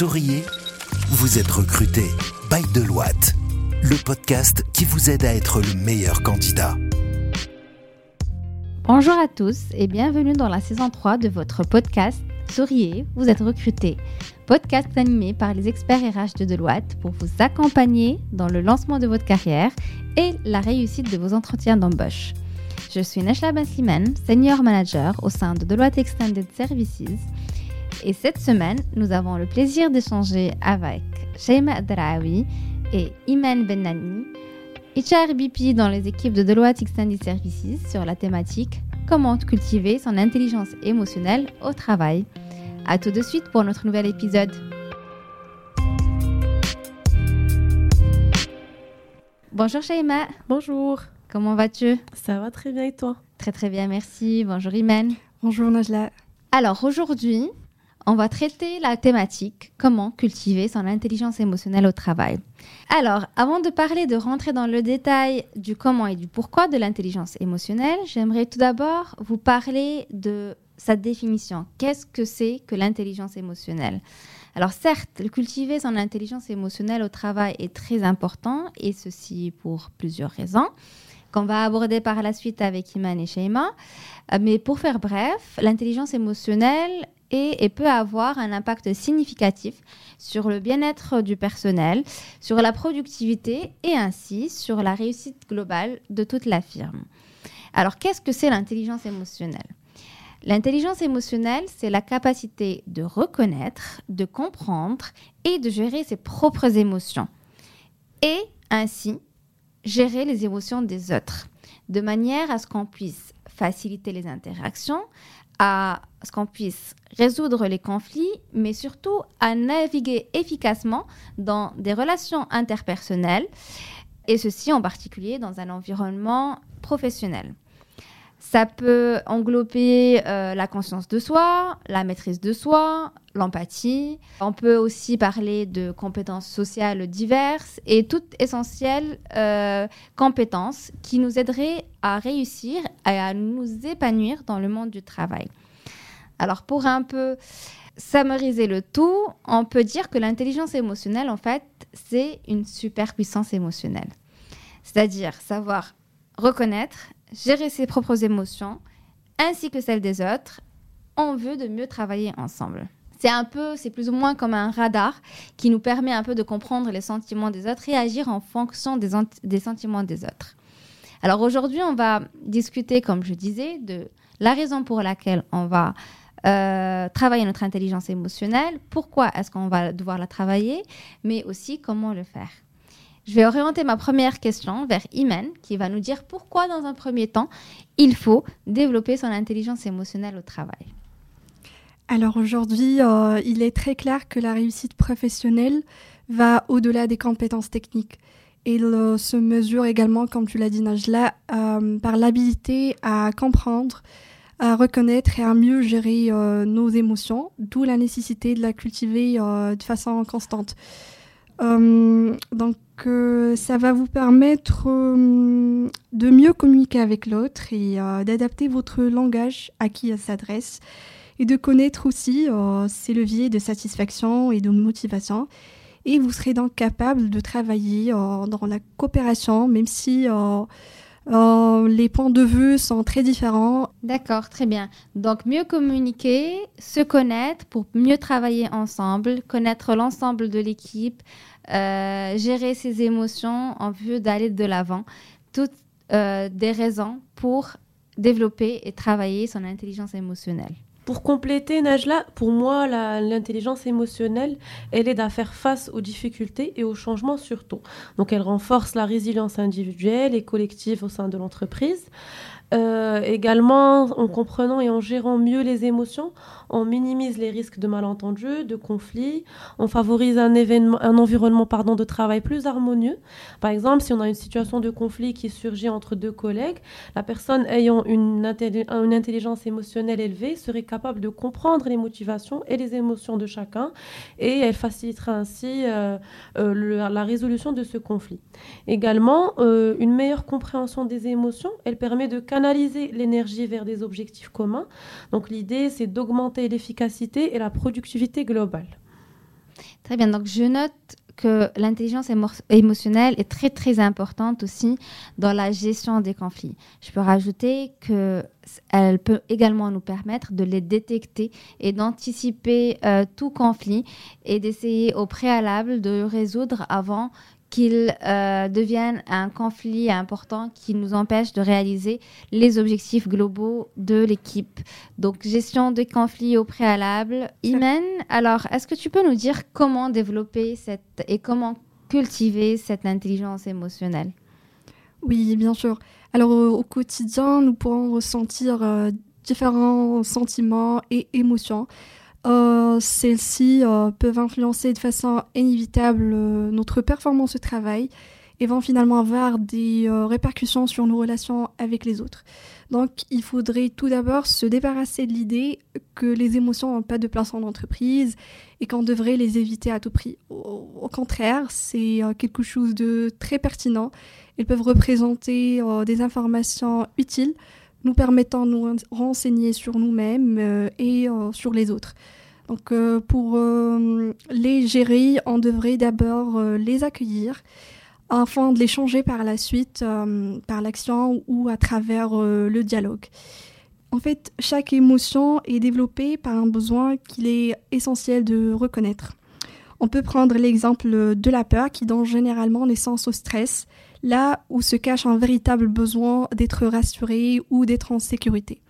Souriez, vous êtes recruté by Deloitte, le podcast qui vous aide à être le meilleur candidat. Bonjour à tous et bienvenue dans la saison 3 de votre podcast Souriez, vous êtes recruté. Podcast animé par les experts RH de Deloitte pour vous accompagner dans le lancement de votre carrière et la réussite de vos entretiens d'embauche. Je suis Nashla Bassiman, Senior Manager au sein de Deloitte Extended Services. Et cette semaine, nous avons le plaisir d'échanger avec Sheima Draoui et Iman Benani, HRBP dans les équipes de Deloitte Extended Services sur la thématique Comment cultiver son intelligence émotionnelle au travail. A tout de suite pour notre nouvel épisode. Bonjour Sheima. Bonjour. Comment vas-tu? Ça va très bien et toi? Très très bien, merci. Bonjour Imen. Bonjour Najla. Alors aujourd'hui, on va traiter la thématique comment cultiver son intelligence émotionnelle au travail. Alors, avant de parler de rentrer dans le détail du comment et du pourquoi de l'intelligence émotionnelle, j'aimerais tout d'abord vous parler de sa définition. Qu'est-ce que c'est que l'intelligence émotionnelle? Alors certes, cultiver son intelligence émotionnelle au travail est très important, et ceci pour plusieurs raisons qu'on va aborder par la suite avec Iman et Sheima. Euh, mais pour faire bref, l'intelligence émotionnelle et peut avoir un impact significatif sur le bien-être du personnel, sur la productivité et ainsi sur la réussite globale de toute la firme. Alors, qu'est-ce que c'est l'intelligence émotionnelle? L'intelligence émotionnelle, c'est la capacité de reconnaître, de comprendre et de gérer ses propres émotions. Et ainsi, gérer les émotions des autres, de manière à ce qu'on puisse faciliter les interactions, à ce qu'on puisse résoudre les conflits, mais surtout à naviguer efficacement dans des relations interpersonnelles, et ceci en particulier dans un environnement professionnel. Ça peut englober euh, la conscience de soi, la maîtrise de soi, l'empathie. On peut aussi parler de compétences sociales diverses et toutes essentielles euh, compétences qui nous aideraient à réussir et à nous épanouir dans le monde du travail. Alors pour un peu summariser le tout, on peut dire que l'intelligence émotionnelle, en fait, c'est une superpuissance émotionnelle. C'est-à-dire savoir reconnaître gérer ses propres émotions ainsi que celles des autres en vue de mieux travailler ensemble. C'est un peu, c'est plus ou moins comme un radar qui nous permet un peu de comprendre les sentiments des autres et agir en fonction des, sentiments des autres. Alors aujourd'hui, on va discuter, comme je disais, de la raison pour laquelle on va euh, travailler notre intelligence émotionnelle, pourquoi est-ce qu'on va devoir la travailler, mais aussi comment le faire. Je vais orienter ma première question vers Imen, qui va nous dire pourquoi, dans un premier temps, il faut développer son intelligence émotionnelle au travail. Alors aujourd'hui, euh, il est très clair que la réussite professionnelle va au-delà des compétences techniques. Il se mesure également, comme tu l'as dit Najla, euh, par l'habilité à comprendre, à reconnaître et à mieux gérer euh, nos émotions, d'où la nécessité de la cultiver de façon constante. Donc ça va vous permettre euh, de mieux communiquer avec l'autre et euh, d'adapter votre langage à qui elle s'adresse et de connaître aussi euh, ses leviers de satisfaction et de motivation. Et vous serez donc capable de travailler dans la coopération, même si les points de vue sont très différents. D'accord, très bien. Donc mieux communiquer, se connaître pour mieux travailler ensemble, connaître l'ensemble de l'équipe, euh, gérer ses émotions en vue d'aller de l'avant. Toutes euh, des raisons pour développer et travailler son intelligence émotionnelle. Pour compléter, Najla, pour moi, l'intelligence émotionnelle, elle aide à faire face aux difficultés et aux changements surtout. Donc, elle renforce la résilience individuelle et collective au sein de l'entreprise. Euh, également, en comprenant et en gérant mieux les émotions, on minimise les risques de malentendus, de conflits, on favorise un, environnement pardon, de travail plus harmonieux. Par exemple, si on a une situation de conflit qui surgit entre deux collègues, la personne ayant une, une intelligence émotionnelle élevée serait capable de comprendre les motivations et les émotions de chacun et elle facilitera ainsi euh, euh, la résolution de ce conflit. Également, une meilleure compréhension des émotions, elle permet de canaliser l'énergie vers des objectifs communs. Donc l'idée, c'est d'augmenter l'efficacité et la productivité globale. Très bien, donc je note que l'intelligence émotionnelle est très très importante aussi dans la gestion des conflits. Je peux rajouter que elle peut également nous permettre de les détecter et d'anticiper euh, tout conflit et d'essayer au préalable de résoudre avant qu'il euh, devienne un conflit important qui nous empêche de réaliser les objectifs globaux de l'équipe. Donc, gestion des conflits au préalable. Imen, alors, est-ce que tu peux nous dire comment développer cette et comment cultiver cette intelligence émotionnelle? Oui, bien sûr. Alors, au quotidien, nous pourrons ressentir euh, différents sentiments et émotions. Euh, celles-ci euh, peuvent influencer de façon inévitable euh, notre performance au travail et vont finalement avoir des répercussions sur nos relations avec les autres. Donc il faudrait tout d'abord se débarrasser de l'idée que les émotions n'ont pas de place en entreprise et qu'on devrait les éviter à tout prix. Au, contraire, c'est quelque chose de très pertinent. Elles peuvent représenter des informations utiles nous permettant de nous renseigner sur nous-mêmes euh, et euh, sur les autres. Donc euh, pour les gérer, on devrait d'abord les accueillir afin de les changer par la suite par l'action ou à travers le dialogue. En fait, chaque émotion est développée par un besoin qu'il est essentiel de reconnaître. On peut prendre l'exemple de la peur qui donne généralement naissance au stress là où se cache un véritable besoin d'être rassuré ou d'être en sécurité.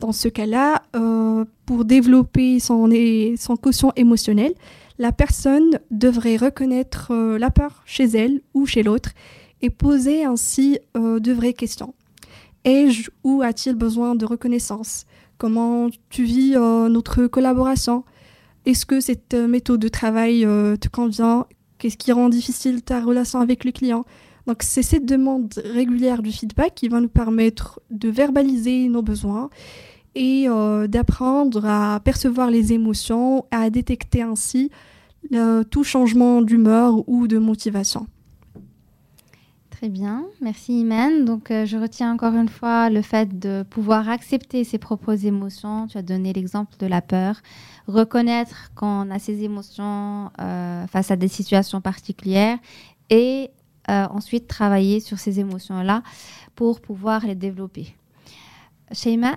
Dans ce cas-là, euh, pour développer son, son quotient émotionnel, la personne devrait reconnaître euh, la peur chez elle ou chez l'autre et poser ainsi euh, de vraies questions. Ai-je ou a-t-il besoin de reconnaissance? Comment tu vis notre collaboration? Est-ce que cette méthode de travail te convient? Qu'est-ce qui rend difficile ta relation avec le client? Donc c'est cette demande régulière du feedback qui va nous permettre de verbaliser nos besoins et euh, d'apprendre à percevoir les émotions, à détecter ainsi tout changement d'humeur ou de motivation. Très bien, merci Imen. Donc euh, je retiens encore une fois le fait de pouvoir accepter ses propres émotions. Tu as donné l'exemple de la peur, reconnaître qu'on a ses émotions euh, face à des situations particulières et euh, ensuite travailler sur ces émotions-là pour pouvoir les développer. Sheima,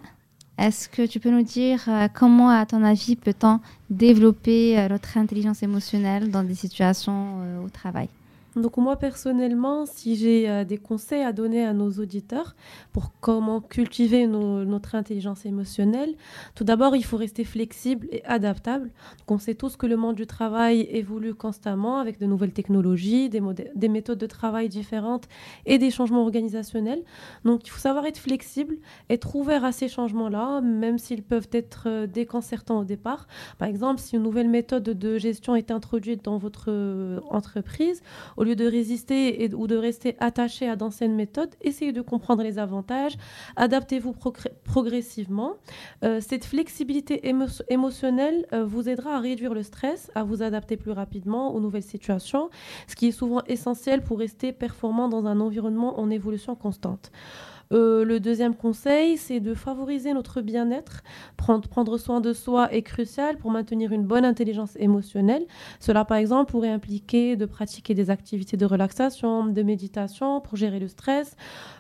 est-ce que tu peux nous dire euh, comment, à ton avis, peut-on développer euh, notre intelligence émotionnelle dans des situations au travail? Donc moi personnellement, si j'ai euh, des conseils à donner à nos auditeurs pour comment cultiver notre intelligence émotionnelle, tout d'abord il faut rester flexible et adaptable. On sait tous que le monde du travail évolue constamment avec de nouvelles technologies, des, des méthodes de travail différentes et des changements organisationnels. Donc il faut savoir être flexible, être ouvert à ces changements-là, même s'ils peuvent être euh, déconcertants au départ. Par exemple, si une nouvelle méthode de gestion est introduite dans votre euh, entreprise, au lieu de résister ou de rester attaché à d'anciennes méthodes, essayez de comprendre les avantages, adaptez-vous progressivement. Euh, cette flexibilité émotionnelle euh, vous aidera à réduire le stress, à vous adapter plus rapidement aux nouvelles situations, ce qui est souvent essentiel pour rester performant dans un environnement en évolution constante. Euh, le deuxième conseil, c'est de favoriser notre bien-être. Prendre, soin de soi est crucial pour maintenir une bonne intelligence émotionnelle. Cela, par exemple, pourrait impliquer de pratiquer des activités de relaxation, de méditation pour gérer le stress,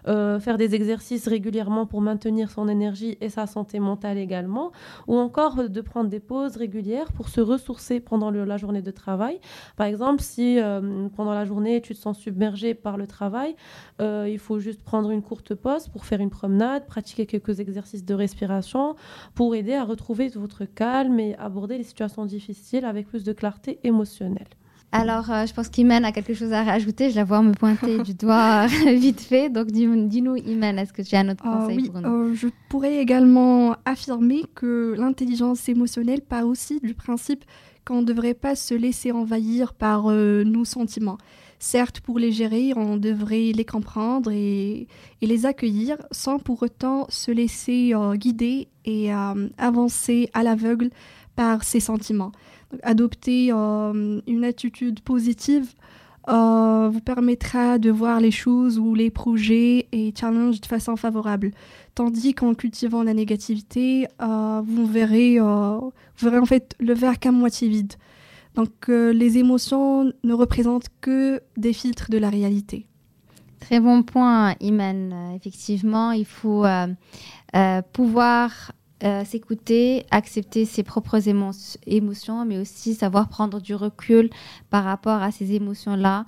euh, faire des exercices régulièrement pour maintenir son énergie et sa santé mentale également, ou encore de prendre des pauses régulières pour se ressourcer pendant la journée de travail. Par exemple, si euh, pendant la journée tu te sens submergé par le travail, il faut juste prendre une courte pause pour faire une promenade, pratiquer quelques exercices de respiration pour aider à retrouver votre calme et aborder les situations difficiles avec plus de clarté émotionnelle. Alors, euh, je pense qu'Imen a quelque chose à rajouter. Je la vois me pointer du doigt vite fait. Donc, dis-nous, Imen, est-ce que tu as un autre ah conseil pour nous euh, Je pourrais également affirmer que l'intelligence émotionnelle part aussi du principe qu'on ne devrait pas se laisser envahir par euh, nos sentiments. Certes, pour les gérer, on devrait les comprendre et, les accueillir sans pour autant se laisser euh, guider et euh, avancer à l'aveugle par ses sentiments. adopter euh, une attitude positive vous permettra de voir les choses ou les projets et challenges de façon favorable. Tandis qu'en cultivant la négativité, vous verrez, vous verrez en fait le verre qu'à moitié vide. Donc les émotions ne représentent que des filtres de la réalité. Très bon point, Iman. Effectivement, il faut pouvoir s'écouter, accepter ses propres émotions, mais aussi savoir prendre du recul par rapport à ces émotions-là.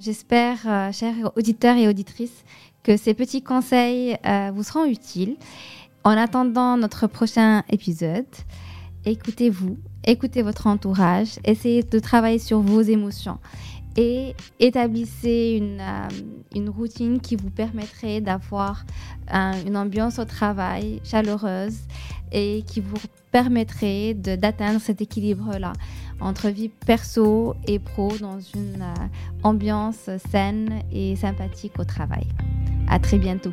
J'espère, chers auditeurs et auditrices, que ces petits conseils euh, vous seront utiles. En attendant notre prochain épisode, écoutez-vous, écoutez votre entourage, essayez de travailler sur vos émotions et établissez une, euh, une routine qui vous permettrait d'avoir une ambiance au travail chaleureuse et qui vous permettrait d'atteindre cet équilibre-là entre vie perso et pro dans une euh, ambiance saine et sympathique au travail. À très bientôt.